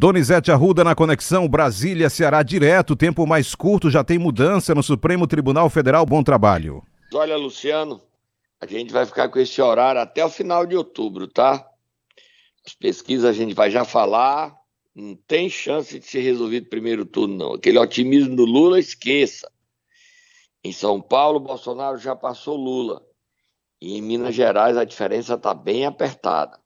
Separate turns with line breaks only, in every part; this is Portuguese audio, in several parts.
Donizete Arruda na conexão Brasília-Ceará direto, tempo mais curto, já tem mudança no Supremo Tribunal Federal. Bom trabalho.
Olha, Luciano, a gente vai ficar com esse horário até o final de outubro, tá? As pesquisas a gente vai já falar, não tem chance de ser resolvido primeiro turno, não. Aquele otimismo do Lula, esqueça. Em São Paulo, Bolsonaro já passou Lula. E em Minas Gerais a diferença está bem apertada.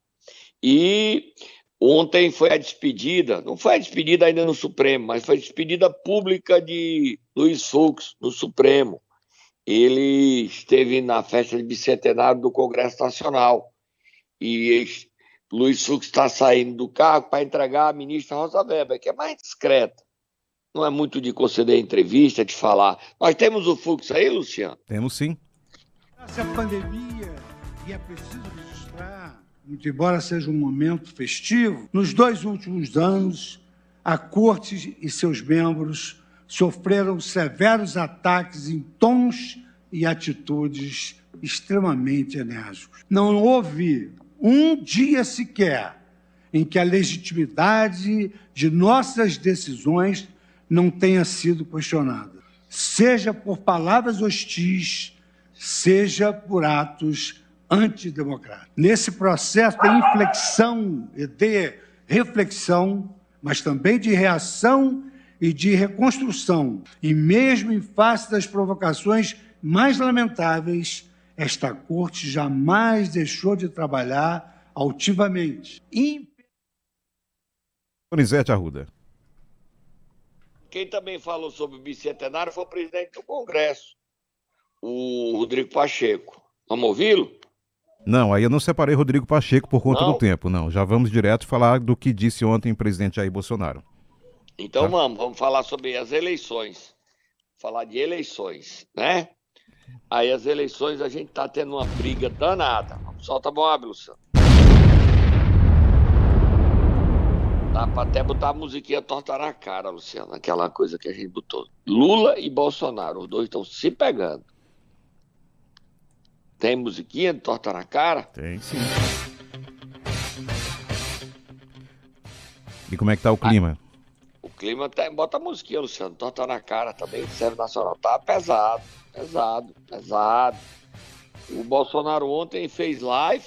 E ontem foi a despedida, não foi a despedida ainda no Supremo, mas foi a despedida pública de Luiz Fux no Supremo. Ele esteve na festa de bicentenário do Congresso Nacional. E Luiz Fux está saindo do carro para entregar a ministra Rosa Weber, que é mais discreta. Não é muito de conceder entrevista, de falar. Nós temos o Fux aí, Luciano?
Temos sim.
Essa pandemia, e é preciso muito embora seja um momento festivo, nos dois últimos anos, a Corte e seus membros sofreram severos ataques em tons e atitudes extremamente enérgicos. Não houve um dia sequer em que a legitimidade de nossas decisões não tenha sido questionada, seja por palavras hostis, seja por atos antidemocráticos. Nesse processo de inflexão e de reflexão, mas também de reação e de reconstrução, e mesmo em face das provocações mais lamentáveis, esta corte jamais deixou de trabalhar altivamente.
Donizete Arruda.
Quem também falou sobre o bicentenário foi o presidente do Congresso, o Rodrigo Pacheco. Vamos ouvi-lo?
Não, aí eu não separei Rodrigo Pacheco por conta
Não?
do tempo, não. Já vamos direto falar do que disse ontem o presidente Jair Bolsonaro.
Então
Tá.
vamos, vamos falar sobre as eleições. Falar de eleições, né? Aí as eleições a gente tá tendo uma briga danada. Solta a Boab, Luciano. Dá pra até botar a musiquinha torta na cara, Luciano. Aquela coisa que a gente botou. Lula e Bolsonaro, os dois estão se pegando. Tem musiquinha de torta na cara?
Tem sim. E como é que tá o clima?
O clima tá. Bota a musiquinha, Luciano. Torta na cara também, serve nacional. Tá pesado, pesado, pesado. O Bolsonaro ontem fez live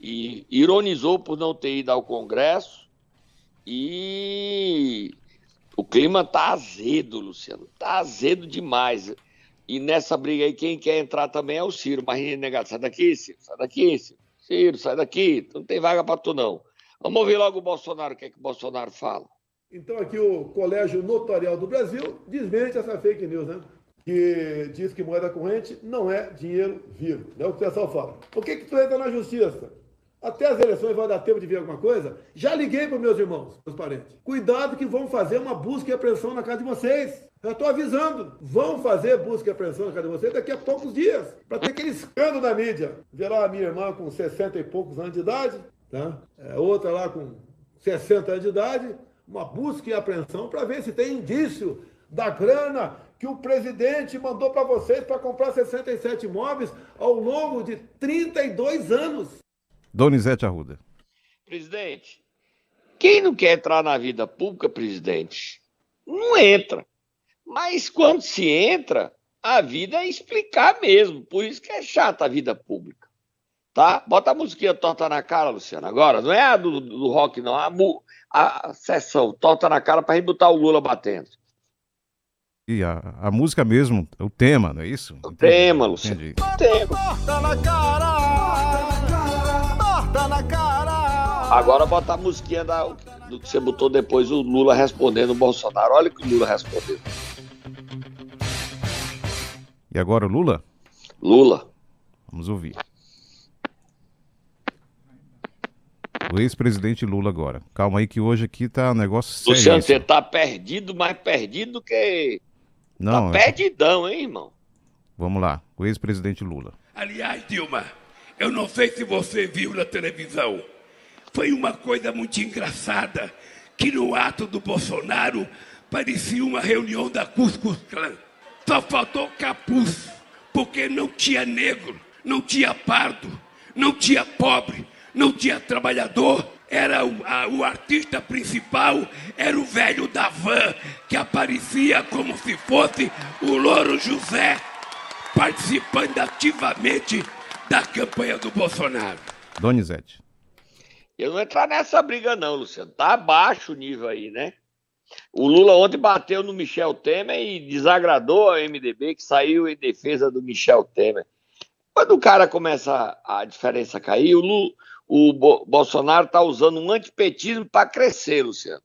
e ironizou por não ter ido ao Congresso. E o clima tá azedo, Luciano. Tá azedo demais. E nessa briga aí, quem quer entrar também é o Ciro. Mas negado, sai daqui, Ciro, sai daqui, Ciro. Ciro, sai daqui. Não tem vaga pra tu, não. Vamos ouvir logo o Bolsonaro, o que é que o Bolsonaro fala.
Então aqui o Colégio Notarial do Brasil desmente essa fake news, né? Que diz que moeda corrente não é dinheiro vivo. É o que o pessoal fala. Por que, que tu entra na justiça? Até as eleições vai dar tempo de ver alguma coisa? Já liguei para meus irmãos, meus parentes. Cuidado que vão fazer uma busca e apreensão na casa de vocês. Já estou avisando. Vão fazer busca e apreensão na casa de vocês daqui a poucos dias. Para ter aquele escândalo da mídia. Ver lá a minha irmã com 60 e poucos anos de idade, tá? É, outra lá com 60 anos de idade. Uma busca e apreensão para ver se tem indício da grana que o presidente mandou para vocês para comprar 67 imóveis ao longo de 32 anos.
Donizete Arruda.
Presidente, quem não quer entrar na vida pública, presidente, não entra. Mas quando se entra, a vida é explicar mesmo. Por isso que é chata a vida pública. Tá? Bota a musiquinha torta na cara, Luciano, agora. Não é a do, do rock, não. A, mu- a sessão torta na cara pra gente botar o Lula batendo.
E a, a música mesmo, o tema, não é isso?
O tema, Luciano.
Entendi.
Tema. Agora bota a musiquinha da, do que você botou depois, o Lula respondendo o Bolsonaro. Olha o que o Lula respondeu.
E agora o Lula?
Lula.
Vamos ouvir. O ex-presidente Lula agora. Calma aí que hoje aqui tá um negócio sério.
Luciano, você tá perdido, mais perdido do que.
Não,
tá
é-
perdidão, hein, irmão?
vamos lá. O ex-presidente Lula.
Aliás, Dilma, eu não sei se você viu na televisão. Foi uma coisa muito engraçada que no ato do Bolsonaro parecia uma reunião da Cuscus Clã. Só faltou capuz, porque não tinha negro, não tinha pardo, não tinha pobre, não tinha trabalhador. era o, a, o artista principal, era o velho da van, que aparecia como se fosse o Louro José, participando ativamente da campanha do Bolsonaro.
Donizete.
Eu não vou entrar nessa briga, não, Luciano. Tá abaixo o nível aí, né? O Lula ontem bateu no Michel Temer e desagradou a MDB, que saiu em defesa do Michel Temer. Quando o cara começa a diferença a cair, o, Lula, o Bolsonaro está usando um antipetismo para crescer, Luciano.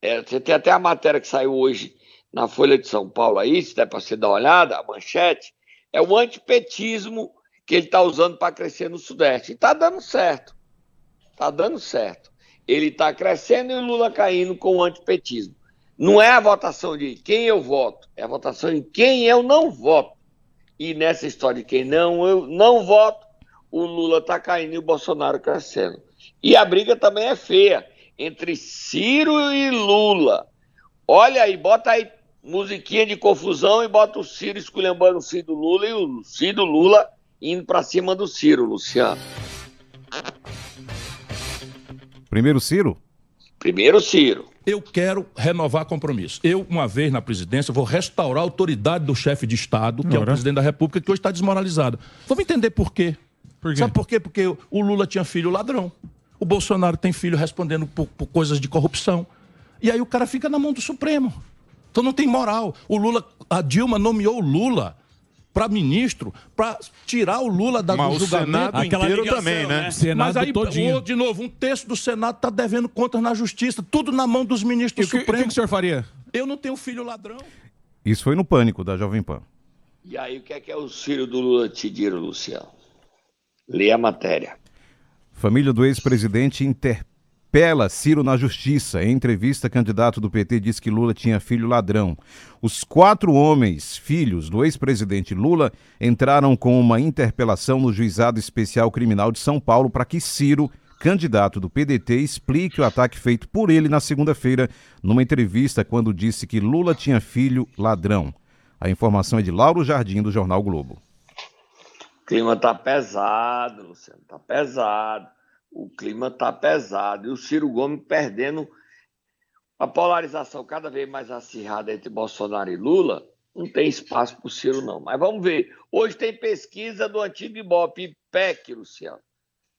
É, você tem até a matéria que saiu hoje na Folha de São Paulo aí, se der para você dar uma olhada, a manchete, é o antipetismo que ele está usando para crescer no Sudeste. E está dando certo. Está dando certo. Ele está crescendo e o Lula caindo com o antipetismo. Não é a votação de quem eu voto, é a votação em quem eu não voto. E nessa história de quem não eu não voto, o Lula está caindo e o Bolsonaro crescendo. E a briga também é feia entre Ciro e Lula. Olha aí, bota aí musiquinha de confusão e bota o Ciro esculhambando o Ciro Lula e o Ciro Lula indo para cima do Ciro, Luciano.
Primeiro Ciro?
Primeiro Ciro.
Eu quero renovar compromisso. Eu, uma vez na presidência, vou restaurar a autoridade do chefe de Estado, que Ora. é o presidente da República, que hoje está desmoralizado. Vamos entender por quê. por quê. Sabe por quê? Porque o Lula tinha filho ladrão. O Bolsonaro tem filho respondendo por, por coisas de corrupção. E aí o cara fica na mão do Supremo. Então não tem moral. O Lula, a Dilma nomeou o Lula para ministro para tirar o Lula da,
Mas do julgamento. O Senado inteiro também, né? né?
Senado Mas aí, todinho. de novo, um terço do Senado está devendo contas na justiça, tudo na mão dos ministros
do Supremo. O que, que o senhor faria?
Eu não tenho filho ladrão.
Isso foi no pânico da Jovem Pan.
E aí, o que é que é o filho do Lula te diram, Luciano? Lê a matéria.
Família do ex-presidente inter Pela Ciro na justiça. Em entrevista, candidato do PT disse que Lula tinha filho ladrão. Os quatro homens, filhos do ex-presidente Lula, entraram com uma interpelação no Juizado Especial Criminal de São Paulo para que Ciro, candidato do PDT, explique o ataque feito por ele na segunda-feira, numa entrevista, quando disse que Lula tinha filho ladrão. A informação é de Lauro Jardim, do Jornal Globo.
O clima tá pesado, Luciano, tá pesado o clima está pesado e o Ciro Gomes perdendo a polarização cada vez mais acirrada entre Bolsonaro e Lula. Não tem espaço para o Ciro, não. Mas vamos ver. Hoje tem pesquisa do antigo Ibope, IPEC, Luciano,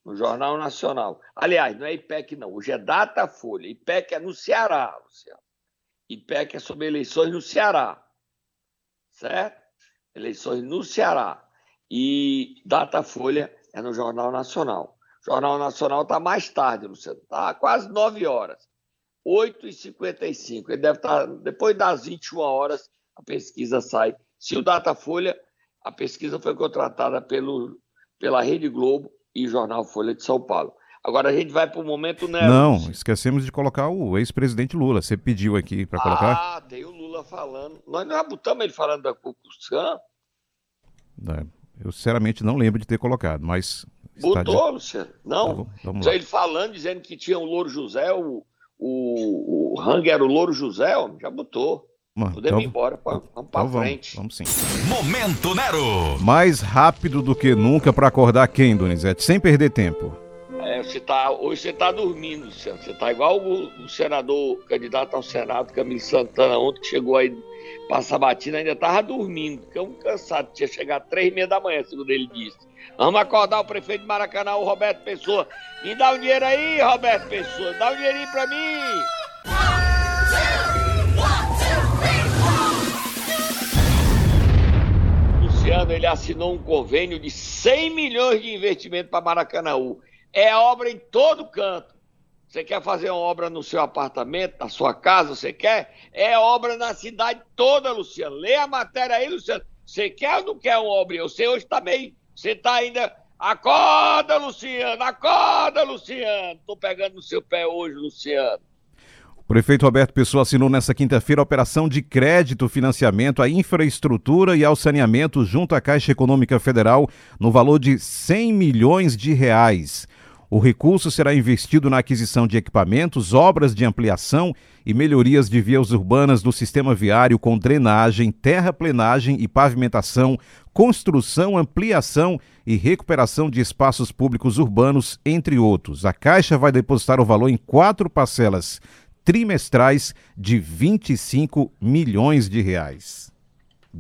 no Jornal Nacional. Aliás, não é IPEC, não. Hoje é Datafolha. IPEC é no Ceará, Luciano. IPEC é sobre eleições no Ceará. Certo? Eleições no Ceará. E Datafolha é no Jornal Nacional. Jornal Nacional está mais tarde, Luciano. Está quase 9 horas. 8h55. Ele deve estar. Tá, depois das 21 horas, a pesquisa sai. Se o Datafolha, a pesquisa foi contratada pelo, pela Rede Globo e Jornal Folha de São Paulo. Agora a gente vai para o momento
né? Não, esquecemos de colocar o ex-presidente Lula. Você pediu aqui para colocar?
Ah, tem o Lula falando. Nós já botamos ele falando da Cucuzcan.
É, eu sinceramente não lembro de ter colocado, mas
Botou. Luciano. Não. Tá ele falando, dizendo que tinha o Louro José, o, o, o Hang era o Louro José, ó, já botou. Mano, Podemos então, ir embora, pra, vamos então pra frente.
Vamos, vamos
sim. Momento Nero!
Mais rápido do que nunca para acordar quem, Donizete? Sem perder tempo.
É, você tá, hoje você tá dormindo, Luciano. Você tá igual o, o senador, candidato ao Senado, Camilo Santana, ontem que chegou aí passar batina, ainda tava dormindo, porque é um cansado, tinha chegado às três e meia da manhã, segundo ele disse. Vamos acordar o prefeito de Maracanã, o Roberto Pessoa. Me dá um dinheiro aí, Roberto Pessoa. Dá um dinheirinho pra mim. Luciano, ele assinou um convênio de 100 milhões de investimento para Maracanã. É obra em todo canto. Você quer fazer uma obra no seu apartamento, na sua casa, você quer? É obra na cidade toda, Luciano. Lê a matéria aí, Luciano. Você quer ou não quer uma obra? Eu sei hoje está meio você tá ainda. Acorda, Luciano! Acorda, Luciano! Tô pegando no seu pé hoje, Luciano.
O prefeito Roberto Pessoa assinou nesta quinta-feira a operação de crédito financiamento à infraestrutura e ao saneamento junto à Caixa Econômica Federal no valor de 100 milhões de reais. O recurso será investido na aquisição de equipamentos, obras de ampliação e melhorias de vias urbanas do sistema viário com drenagem, terraplenagem e pavimentação, construção, ampliação e recuperação de espaços públicos urbanos, entre outros. A Caixa vai depositar o valor em quatro parcelas trimestrais de 25 milhões de reais.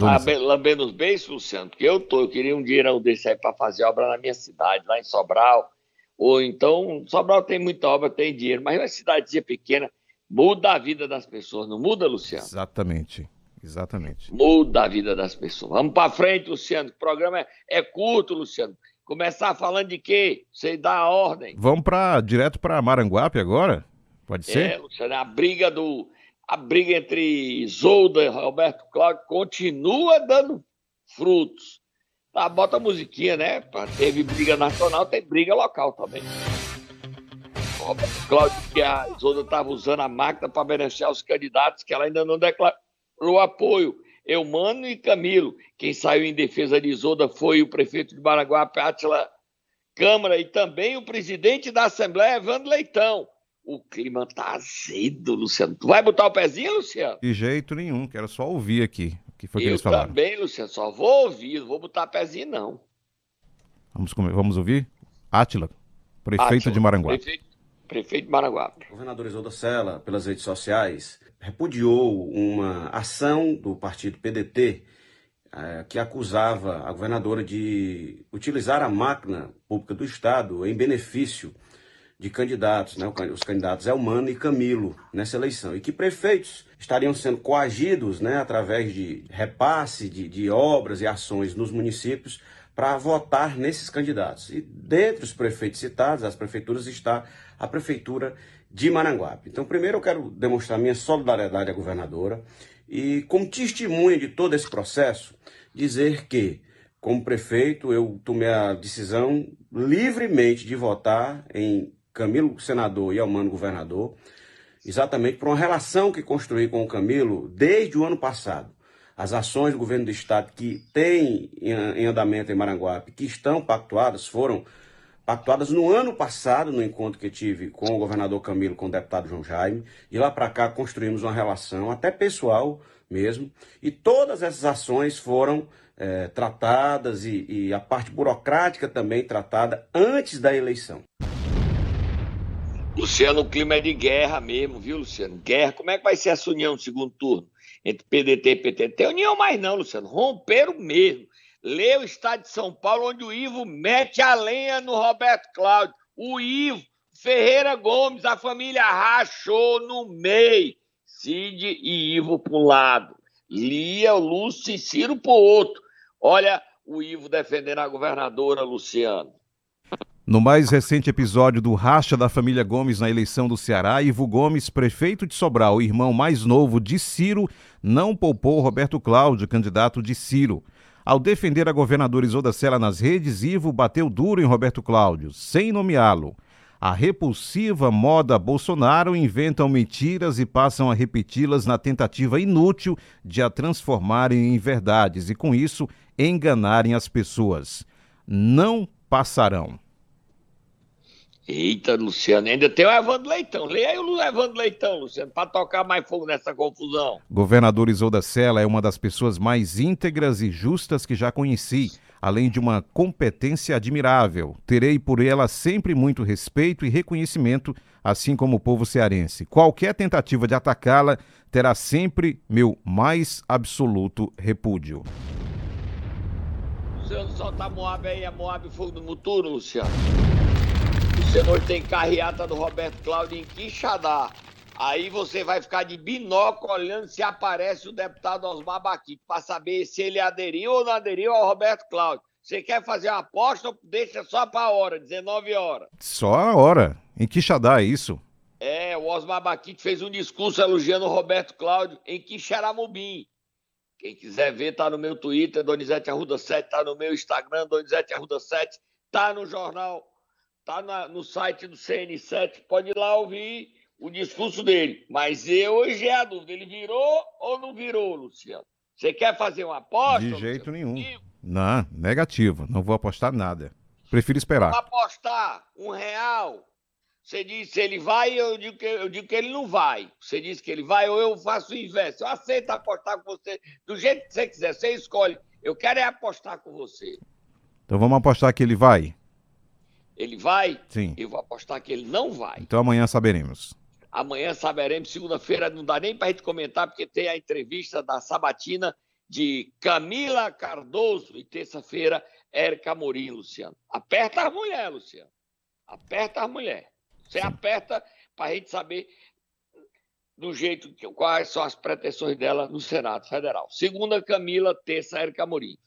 Ah, lambendo os beijos, Luciano, porque eu tô, eu queria um dinheirão desse aí para fazer obra na minha cidade, lá em Sobral ou então, Sobral tem muita obra, tem dinheiro, mas uma cidadezinha pequena muda a vida das pessoas, não muda, Luciano?
Exatamente, exatamente.
Muda a vida das pessoas. Vamos para frente, Luciano, o programa é, é, curto, Luciano. Começar falando de quê? Você dá a ordem.
Vamos para direto para Maranguape agora? Pode ser?
É, Luciano, a briga do a briga entre Isolda e Roberto Cláudio continua dando frutos. Tá, bota a musiquinha, né? Teve briga nacional, tem briga local também. Cláudio, que a Isolda estava usando a máquina para beneficiar os candidatos, que ela ainda não declarou apoio. Eumano e Camilo. Quem saiu em defesa de Isolda foi o prefeito de Baraguá, Átila Câmara, e também o presidente da Assembleia, Evandro Leitão. O clima tá azedo, Luciano. Tu vai botar o pezinho, Luciano?
De jeito nenhum, quero só ouvir aqui que foi que eu eles falaram?
também, Luciano, só vou ouvir, não vou botar pezinho, não.
Vamos, vamos ouvir? Átila, prefeito Átila, de Maranguape.
Prefeito, prefeito de Maranguape.
O governador Isolda Sela, pelas redes sociais, repudiou uma ação do partido PDT é, que acusava a governadora de utilizar a máquina pública do Estado em benefício de candidatos, né? os candidatos Elmano e Camilo nessa eleição, e que prefeitos estariam sendo coagidos né, através de repasse de, de obras e ações nos municípios para votar nesses candidatos. E dentre os prefeitos citados, as prefeituras, está a prefeitura de Maranguape. Então, primeiro eu quero demonstrar minha solidariedade à governadora e, como testemunha de todo esse processo, dizer que, como prefeito, eu tomei a decisão livremente de votar em Camilo senador e Almano governador, exatamente por uma relação que construí com o Camilo desde o ano passado. As ações do governo do estado que tem em andamento em Maranguape, que estão pactuadas, foram pactuadas no ano passado, no encontro que tive com o governador Camilo, com o deputado João Jaime. E lá para cá construímos uma relação, até pessoal mesmo. E todas essas ações foram é, tratadas e, e a parte burocrática também tratada antes da eleição.
Luciano, o clima é de guerra mesmo, viu, Luciano? Guerra. Como é que vai ser essa união no segundo turno? Entre PDT e PT? Tem união mais não, Luciano. Romperam mesmo. Lê o estado de São Paulo, onde o Ivo mete a lenha no Roberto Cláudio. O Ivo, Ferreira Gomes, a família rachou no meio. Cid e Ivo para um lado. Lia, Lúcio e Ciro para o outro. Olha o Ivo defendendo a governadora, Luciano.
No mais recente episódio do racha da família Gomes na eleição do Ceará, Ivo Gomes, prefeito de Sobral, irmão mais novo de Ciro, não poupou Roberto Cláudio, candidato de Ciro. Ao defender a governadora Isolda Sela nas redes, Ivo bateu duro em Roberto Cláudio, sem nomeá-lo. A repulsiva moda Bolsonaro inventam mentiras e passam a repeti-las na tentativa inútil de a transformarem em verdades e, com isso, enganarem as pessoas. Não passarão.
Eita, Luciano, ainda tem o Evandro Leitão. Leia aí o Evandro Leitão, Luciano, para tocar mais fogo nessa confusão.
Governador Isolda Sela é uma das pessoas mais íntegras e justas que já conheci, além de uma competência admirável. Terei por ela sempre muito respeito e reconhecimento, assim como o povo cearense. Qualquer tentativa de atacá-la terá sempre meu mais absoluto repúdio.
Luciano, solta a Moab aí, a Moab Fogo do Muturo, Luciano. Senhor tem carreata do Roberto Cláudio em Quixadá. Aí você vai ficar de binóculo olhando se aparece o deputado Osmar Baquito para saber se ele aderiu ou não aderiu ao Roberto Cláudio. Você quer fazer uma aposta ou deixa só para a hora, 19 horas?
Só a hora. Em Quixadá, é isso?
É, o Osmar Baquito fez um discurso elogiando o Roberto Cláudio em Quixaramubim. Quem quiser ver, tá no meu Twitter, Donizete Arruda 7, tá no meu Instagram, Donizete Arruda 7, tá no jornal tá na, no site do CN7, pode ir lá ouvir o discurso dele. Mas eu, hoje é a dúvida, ele virou ou não virou, Luciano? Você quer fazer uma aposta?
De jeito nenhum. Não, negativo, não vou apostar nada. Prefiro esperar.
Vamos apostar um real. Você disse ele vai, eu digo, que, eu digo que ele não vai. Você disse que ele vai, ou eu faço o inverso. Eu aceito apostar com você do jeito que você quiser. Você escolhe. Eu quero é apostar com você.
Então vamos apostar que ele vai?
Ele vai?
Sim.
Eu vou apostar que ele não vai.
Então amanhã saberemos.
Amanhã saberemos. Segunda-feira não dá nem para a gente comentar, porque tem a entrevista da Sabatina de Camila Cardoso. E terça-feira, Érica Amorim, Luciano. Aperta as mulheres, Luciano. Aperta as mulheres. Você Sim. aperta para a gente saber do jeito que quais são as pretensões dela no Senado Federal. Segunda, Camila, terça, Érica Amorim.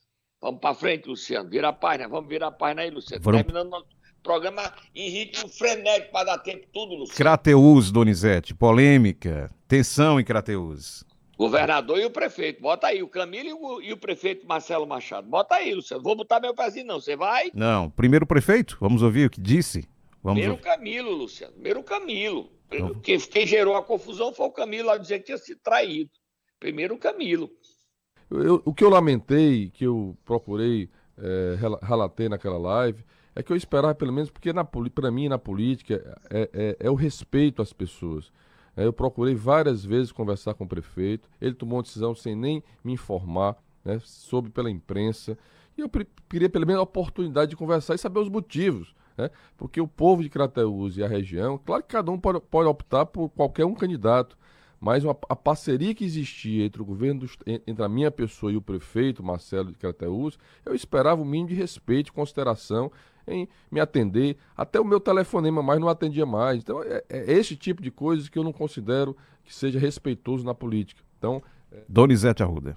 Vamos para frente, Luciano. Vira a página, vamos virar a página aí, Luciano. Foram... Terminando nosso programa em ritmo frenético para dar tempo tudo, Luciano.
Crateus, Donizete, polêmica, tensão em Crateus.
Governador e o prefeito. Bota aí o Camilo e o, e o, prefeito Marcelo Machado. Bota aí, Luciano. Vou botar meu pezinho, não. Você vai?
Não. Primeiro o prefeito. Vamos ouvir o que disse. Vamos
Primeiro o Camilo, Luciano. Primeiro o Camilo. Então... Quem, quem, gerou a confusão foi o Camilo lá dizer que tinha sido traído. Primeiro o Camilo.
Eu, o que eu lamentei, que eu procurei, é, relatei naquela live, é que eu esperava pelo menos, porque para mim na política é, é, é, o respeito às pessoas. É, eu procurei várias vezes conversar com o prefeito, ele tomou uma decisão sem nem me informar, né, soube pela imprensa, e eu queria pelo menos a oportunidade de conversar e saber os motivos. Né? Porque o povo de Crateús e a região, claro que cada um pode, pode optar por qualquer um candidato, mas uma, a parceria que existia entre o governo, do, entre a minha pessoa e o prefeito, Marcelo de Crateús, eu esperava o mínimo de respeito e consideração em me atender. Até o meu telefonema mais não atendia mais. Então, é, é esse tipo de coisas que eu não considero que seja respeitoso na política. Então.
É... Donizete Arruda.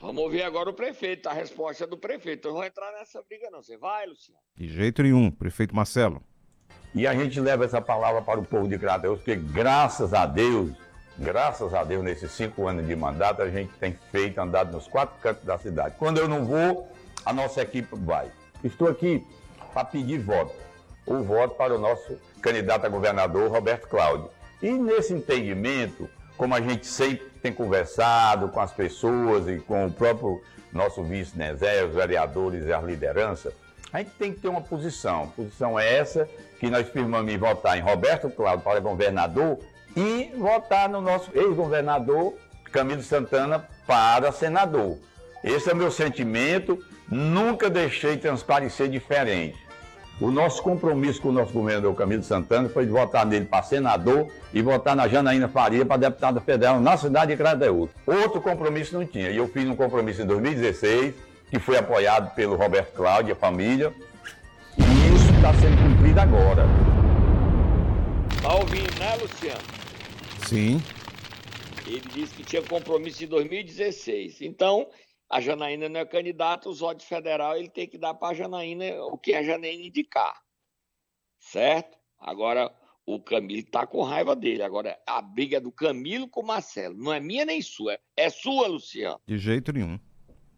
Vamos ouvir agora o prefeito, a resposta do prefeito. Eu não vou entrar nessa briga, não. Você vai, Luciano?
De jeito nenhum, prefeito Marcelo.
E a gente leva essa palavra para o povo de Crateus, porque graças a Deus, graças a Deus, nesses cinco anos de mandato, a gente tem feito, andado nos quatro cantos da cidade. Quando eu não vou, a nossa equipe vai. Estou aqui para pedir voto. O voto para o nosso candidato a governador, Roberto Cláudio. E nesse entendimento, como a gente sempre tem conversado com as pessoas e com o próprio nosso vice Nezé, os vereadores e as lideranças, a gente tem que ter uma posição. A posição é essa que nós firmamos em votar em Roberto Cláudio para governador e votar no nosso ex-governador Camilo Santana para senador. Esse é o meu sentimento, nunca deixei transparecer diferente. O nosso compromisso com o nosso governador Camilo Santana foi de votar nele para senador e votar na Janaína Faria para deputada federal na cidade de Crateús. Outro compromisso não tinha. E eu fiz um compromisso em 2016, que foi apoiado pelo Roberto Cláudio e a família. E isso está sendo cumprido agora.
Está ouvindo, né, Luciano?
Sim.
Ele disse que tinha compromisso em 2016. Então, a Janaína não é candidata, o Zódio Federal ele tem que dar para a Janaína o que a Janaína indicar. Certo? Agora, o Camilo está com raiva dele. Agora, a briga é do Camilo com o Marcelo. Não é minha nem sua. É sua, Luciano.
De jeito nenhum.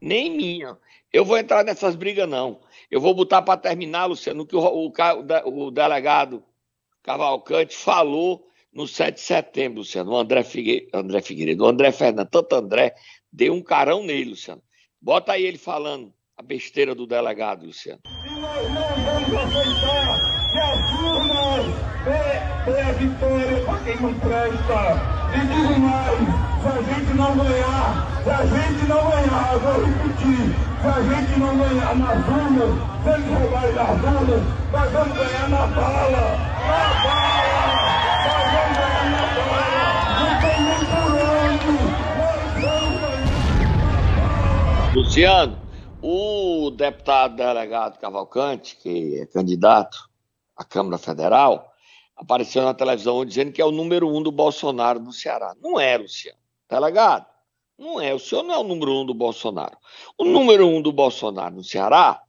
Nem minha. Eu vou entrar nessas brigas, não. Eu vou botar para terminar, Luciano, o que o, o, o, delegado Cavalcante falou no 7 de setembro, Luciano. O André, Figue, André Figueiredo, o André Fernando, tanto André, deu um carão nele, Luciano. Bota aí ele falando a besteira do delegado, Luciano.
E nós não vamos aceitar que as urnas dê, a vitória para quem não presta. E digo mais, se a gente não ganhar, se a gente não ganhar, eu vou repetir, se a gente não ganhar nas urnas, se eles roubarem nas urnas, nós vamos ganhar na bala. Na bala!
Luciano, o deputado delegado Cavalcante, que é candidato à Câmara Federal, apareceu na televisão dizendo que é o número um do Bolsonaro no Ceará. Não é, Luciano. Delegado, não é. O senhor não é o número um do Bolsonaro. O número um do Bolsonaro no Ceará,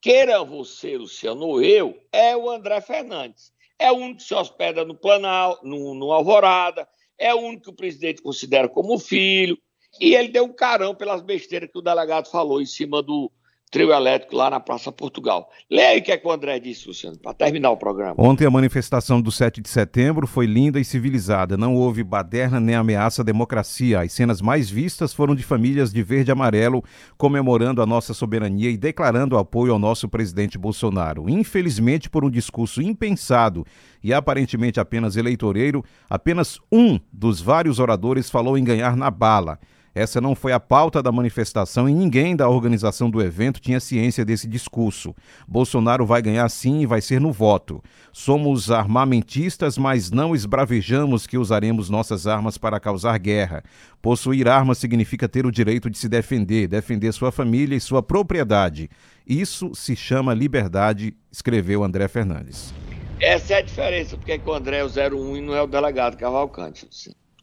queira você, Luciano, ou eu, é o André Fernandes. É o único que se hospeda no Planal, no, no Alvorada, é o único que o presidente considera como filho, e ele deu um carão pelas besteiras que o delegado falou em cima do trio elétrico lá na Praça Portugal. Leia aí o que, é que o André disse, Luciano, para terminar o programa.
Ontem a manifestação do 7 de setembro foi linda e civilizada. Não houve baderna nem ameaça à democracia. As cenas mais vistas foram de famílias de verde e amarelo comemorando a nossa soberania e declarando apoio ao nosso presidente Bolsonaro. Infelizmente, por um discurso impensado e aparentemente apenas eleitoreiro, apenas um dos vários oradores falou em ganhar na bala. Essa não foi a pauta da manifestação e ninguém da organização do evento tinha ciência desse discurso. Bolsonaro vai ganhar sim e vai ser no voto. Somos armamentistas, mas não esbravejamos que usaremos nossas armas para causar guerra. Possuir armas significa ter o direito de se defender, defender sua família e sua propriedade. Isso se chama liberdade, escreveu André Fernandes.
Essa é a diferença, porque o André é o 01 e não é o delegado Cavalcante.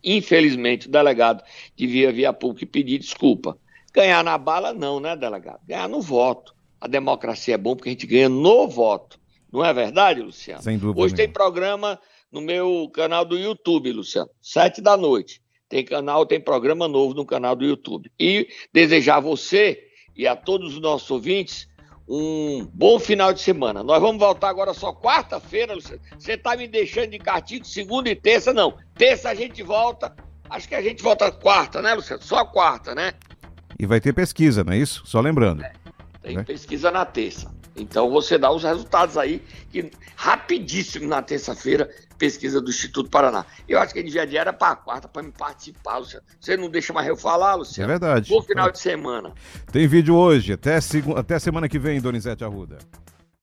Infelizmente, o delegado devia vir a público e pedir desculpa. Ganhar na bala, não, né, delegado? Ganhar no voto. A democracia é bom porque a gente ganha no voto. Não é verdade, Luciano?
Sem dúvida.
Hoje tem programa no meu canal do YouTube, Luciano, sete da noite. Tem canal, tem programa novo no canal do YouTube. E desejar a você e a todos os nossos ouvintes um bom final de semana. Nós vamos voltar agora só quarta-feira, Luciano. Você tá me deixando de castigo segunda e terça, não. Terça a gente volta. Acho que a gente volta quarta, né, Luciano? Só quarta, né?
E vai ter pesquisa, não é isso? Só lembrando. É,
tem né? pesquisa na terça. Então você dá os resultados aí, que rapidíssimo na terça-feira, pesquisa do Instituto Paraná. Eu acho que a dia era para quarta, para me participar, Luciano. Você não deixa mais eu falar, Luciano?
É verdade.
Bom final é. de semana.
Tem vídeo hoje. Até, seg... Até semana que vem, Donizete Arruda.